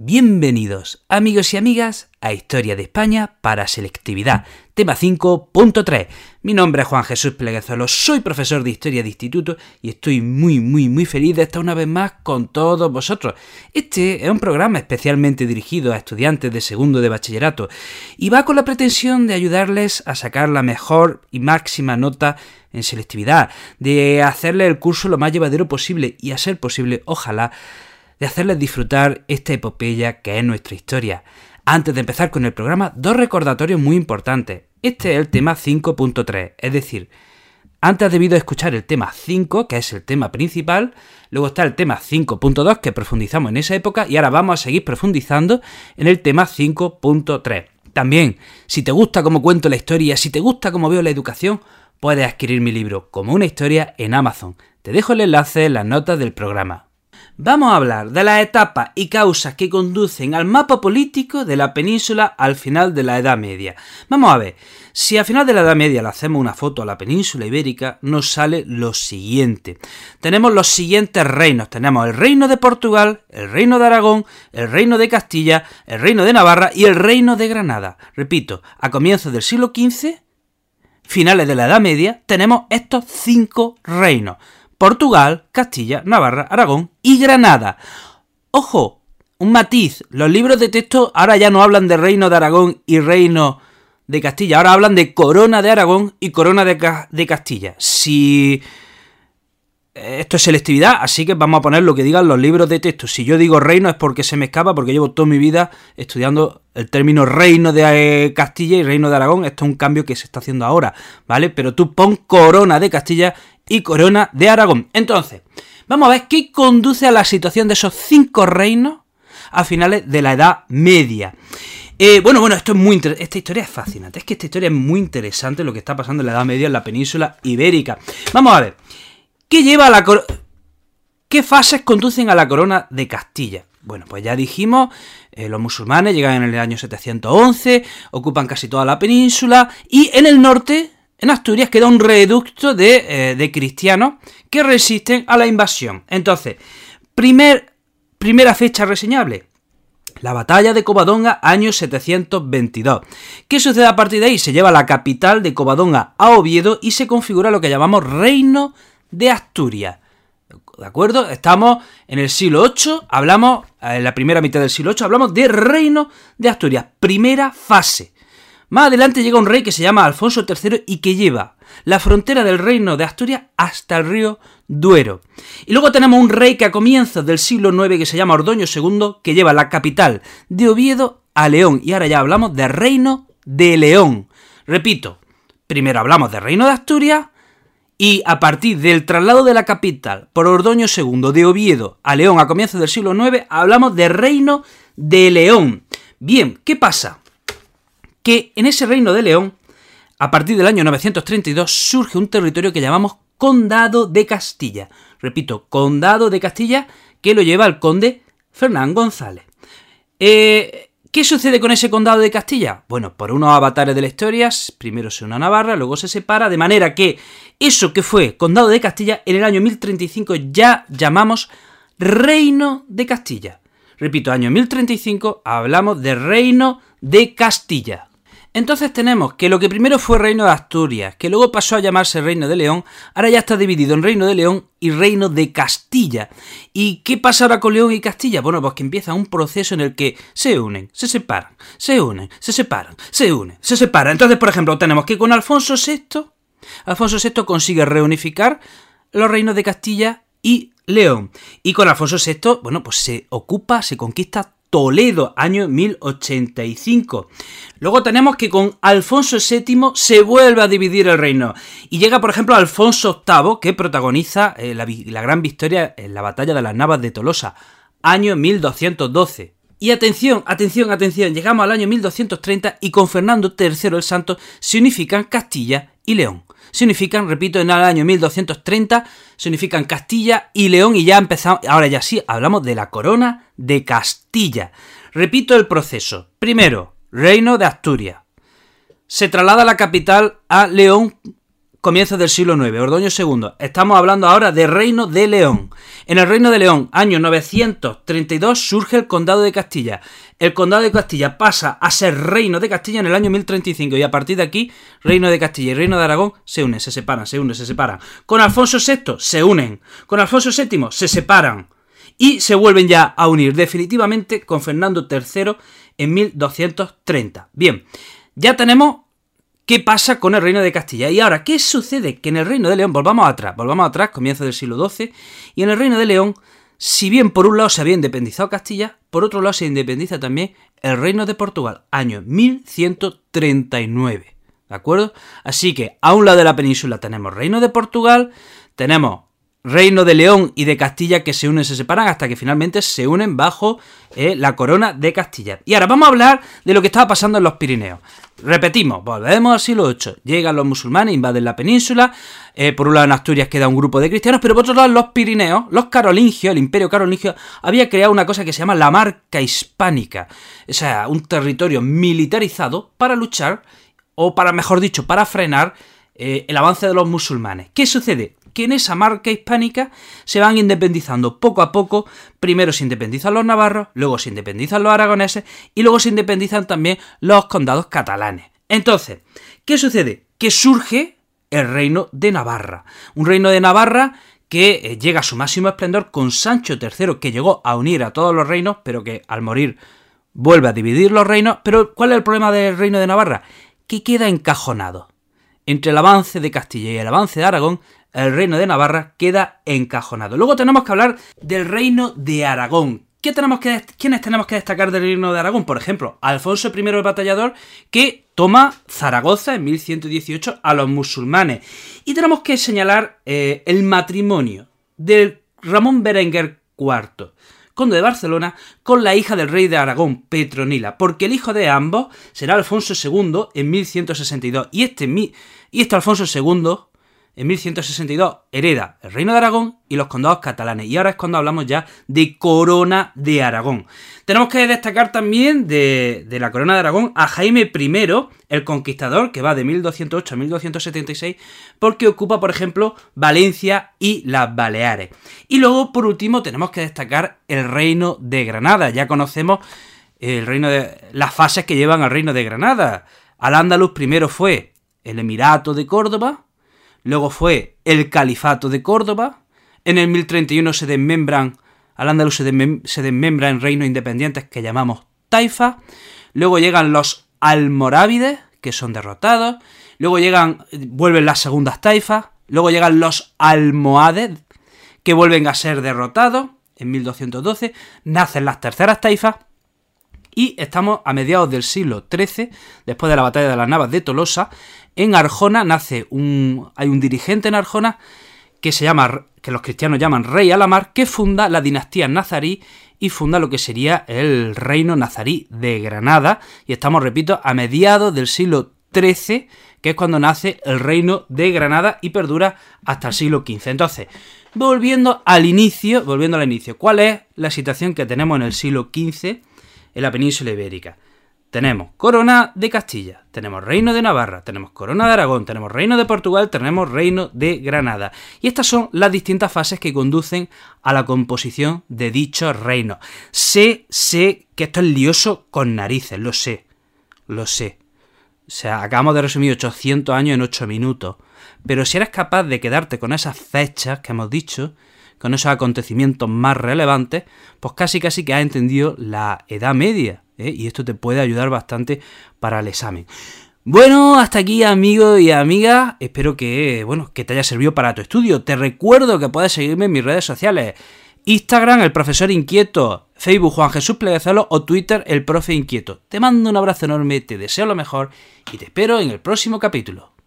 Bienvenidos, amigos y amigas, a Historia de España para Selectividad, tema 5.3. Mi nombre es Juan Jesús Pleguezolo, soy profesor de Historia de Instituto y estoy muy, muy, muy feliz de estar una vez más con todos vosotros. Este es un programa especialmente dirigido a estudiantes de segundo de bachillerato y va con la pretensión de ayudarles a sacar la mejor y máxima nota en selectividad, de hacerle el curso lo más llevadero posible y a ser posible, ojalá, de hacerles disfrutar esta epopeya que es nuestra historia. Antes de empezar con el programa, dos recordatorios muy importantes. Este es el tema 5.3, es decir, antes has debido escuchar el tema 5, que es el tema principal, luego está el tema 5.2, que profundizamos en esa época, y ahora vamos a seguir profundizando en el tema 5.3. También, si te gusta cómo cuento la historia, si te gusta cómo veo la educación, puedes adquirir mi libro como una historia en Amazon. Te dejo el enlace en las notas del programa. Vamos a hablar de las etapas y causas que conducen al mapa político de la península al final de la Edad Media. Vamos a ver, si al final de la Edad Media le hacemos una foto a la península ibérica, nos sale lo siguiente. Tenemos los siguientes reinos. Tenemos el reino de Portugal, el reino de Aragón, el reino de Castilla, el reino de Navarra y el reino de Granada. Repito, a comienzos del siglo XV, finales de la Edad Media, tenemos estos cinco reinos. Portugal, Castilla, Navarra, Aragón y Granada. Ojo, un matiz, los libros de texto ahora ya no hablan de reino de Aragón y reino de Castilla, ahora hablan de corona de Aragón y corona de, Castilla. Si esto es selectividad, así que vamos a poner lo que digan los libros de texto. Si yo digo reino es porque se me escapa, porque llevo toda mi vida estudiando el término reino de eh, Castilla y reino de Aragón. Esto es un cambio que se está haciendo ahora, ¿vale? Pero tú pon corona de Castilla y corona de Aragón. Entonces, vamos a ver qué conduce a la situación de esos cinco reinos a finales de la Edad Media. Eh, bueno, bueno, esto es muy esta historia es fascinante. Es que esta historia es muy interesante lo que está pasando en la Edad Media en la península ibérica. Vamos a ver. ¿Qué lleva a la ¿Qué fases conducen a la corona de Castilla? Bueno, pues ya dijimos, eh, los musulmanes llegan en el año 711, ocupan casi toda la península y en el norte en Asturias queda un reducto de, eh, cristianos que resisten a la invasión. Entonces, primer, primera fecha reseñable. La batalla de Covadonga, año 722. ¿Qué sucede a partir de ahí? Se lleva la capital de Covadonga a Oviedo y se configura lo que llamamos Reino de Asturias. ¿De acuerdo? Estamos en el siglo VIII, hablamos, en la primera mitad del siglo VIII, hablamos de Reino de Asturias, primera fase. Más adelante llega un rey que se llama Alfonso III y que lleva la frontera del reino de Asturias hasta el río Duero. Y luego tenemos un rey que a comienzos del siglo IX que se llama Ordoño II, que lleva la capital de Oviedo a León. Y ahora ya hablamos de reino de León. Repito, primero hablamos de reino de Asturias y a partir del traslado de la capital por Ordoño II de Oviedo a León a comienzos del siglo IX hablamos de reino de León. Bien, ¿qué pasa? Que en ese reino de León, a partir del año 932, surge un territorio que llamamos Condado de Castilla. Repito, Condado de Castilla, que lo lleva el conde Fernán González. Eh, ¿Qué sucede con ese condado de Castilla? Bueno, por unos avatares de la historia, primero se une a Navarra, luego se separa, de manera que eso que fue condado de Castilla, en el año 1035 ya llamamos Reino de Castilla. Repito, año 1035 hablamos de Reino de Castilla. Entonces tenemos que lo que primero fue Reino de Asturias, que luego pasó a llamarse Reino de León, ahora ya está dividido en Reino de León y Reino de Castilla. ¿Y qué pasa ahora con León y Castilla? Bueno, pues que empieza un proceso en el que se unen, se separan, se unen, se separan, se unen, se separan. Entonces, por ejemplo, tenemos que con Alfonso VI, Alfonso VI consigue reunificar los reinos de Castilla y León. Y con Alfonso VI, bueno, pues se ocupa, se conquista Toledo, año 1085. Luego tenemos que con Alfonso VII se vuelve a dividir el reino. Y llega, por ejemplo, Alfonso VIII, que protagoniza eh, la, la, gran victoria en la batalla de las Navas de Tolosa, año 1212. Y atención, atención, atención, llegamos al año 1230 y con Fernando III el Santo se unifican Castilla y León significan, repito, en el año 1230, significan Castilla y León y ya empezamos, ahora ya sí, hablamos de la corona de Castilla. Repito el proceso. Primero, reino de Asturias. Se traslada la capital a León comienzos del siglo IX, Ordoño II. Estamos hablando ahora de Reino de León. En el Reino de León, año 932, surge el Condado de Castilla. El Condado de Castilla pasa a ser Reino de Castilla en el año 1035 y a partir de aquí, Reino de Castilla y Reino de Aragón se unen, se separan, se unen, se separan. Con Alfonso VI se unen. Con Alfonso VII se separan y se vuelven ya a unir definitivamente con Fernando III en 1230. Bien, ya tenemos qué pasa con el reino de Castilla. Y ahora, ¿qué sucede? Que en el reino de León, volvamos atrás, volvamos atrás, comienzo del siglo XII, y en el reino de León, si bien por un lado se había independizado Castilla, por otro lado se independiza también el reino de Portugal, año 1139. ¿De acuerdo? Así que a un lado de la península tenemos reino de Portugal, tenemos Reino de León y de Castilla que se unen, se separan hasta que finalmente se unen bajo eh, la corona de Castilla. Y ahora vamos a hablar de lo que estaba pasando en los Pirineos. Repetimos, volvemos al siglo VIII. Llegan los musulmanes, invaden la península. Eh, por un lado en Asturias queda un grupo de cristianos, pero por otro lado los Pirineos, los carolingios, el imperio carolingio, había creado una cosa que se llama la marca hispánica. O sea, un territorio militarizado para luchar, o para, mejor dicho, para frenar eh, el avance de los musulmanes. ¿Qué sucede? Que en esa marca hispánica se van independizando poco a poco. Primero se independizan los navarros, luego se independizan los aragoneses y luego se independizan también los condados catalanes. Entonces, ¿qué sucede? Que surge el reino de Navarra. Un reino de Navarra que eh, llega a su máximo esplendor con Sancho III, que llegó a unir a todos los reinos, pero que al morir vuelve a dividir los reinos. Pero ¿cuál es el problema del reino de Navarra? Que queda encajonado. Entre el avance de Castilla y el avance de Aragón el reino de Navarra queda encajonado. Luego tenemos que hablar del reino de Aragón. ¿Qué tenemos que, ¿Quiénes tenemos que destacar del reino de Aragón? Por ejemplo, Alfonso I el Batallador, que toma Zaragoza en 1118 a los musulmanes. Y tenemos que señalar eh, el matrimonio de Ramón Berenguer IV, conde de Barcelona, con la hija del rey de Aragón, Petronila, porque el hijo de ambos será Alfonso II en 1162. Y este, y este Alfonso II en 1162 hereda el reino de Aragón y los condados catalanes. Y ahora es cuando hablamos ya de corona de Aragón. Tenemos que destacar también de, la corona de Aragón a Jaime I, el conquistador, que va de 1208 a 1276, porque ocupa, por ejemplo, Valencia y las Baleares. Y luego, por último, tenemos que destacar el reino de Granada. Ya conocemos el reino de las fases que llevan al reino de Granada. Al Andaluz primero fue el Emirato de Córdoba, luego fue el Califato de Córdoba, en el 1031 se desmembran, al andaluz se, desmembra en reinos independientes que llamamos Taifa, luego llegan los almorávides, que son derrotados, luego llegan, vuelven las segundas taifas, luego llegan los almohades, que vuelven a ser derrotados, en 1212, nacen las terceras taifas, y estamos a mediados del siglo XIII, después de la batalla de las Navas de Tolosa, en Arjona nace un. hay un dirigente en Arjona que se llama. que los cristianos llaman Rey Alamar, que funda la dinastía nazarí y funda lo que sería el reino nazarí de Granada. Y estamos, repito, a mediados del siglo XIII, que es cuando nace el reino de Granada y perdura hasta el siglo XV. Entonces, volviendo al inicio, volviendo al inicio, ¿cuál es la situación que tenemos en el siglo XV? En la península ibérica. Tenemos corona de Castilla, tenemos reino de Navarra, tenemos corona de Aragón, tenemos reino de Portugal, tenemos reino de Granada. Y estas son las distintas fases que conducen a la composición de dichos reinos. Sé, sé que esto es lioso con narices, lo sé, lo sé. O sea, acabamos de resumir 800 años en 8 minutos. Pero si eres capaz de quedarte con esas fechas que hemos dicho, con esos acontecimientos más relevantes, pues casi casi que has entendido la Edad Media. ¿eh? Y esto te puede ayudar bastante para el examen. Bueno, hasta aquí amigos y amigas, espero que, bueno, que te haya servido para tu estudio. Te recuerdo que puedes seguirme en mis redes sociales. Instagram, el profesor inquieto, Facebook, Juan Jesús Pleguezalo o Twitter, el profe inquieto. Te mando un abrazo enorme, te deseo lo mejor y te espero en el próximo capítulo.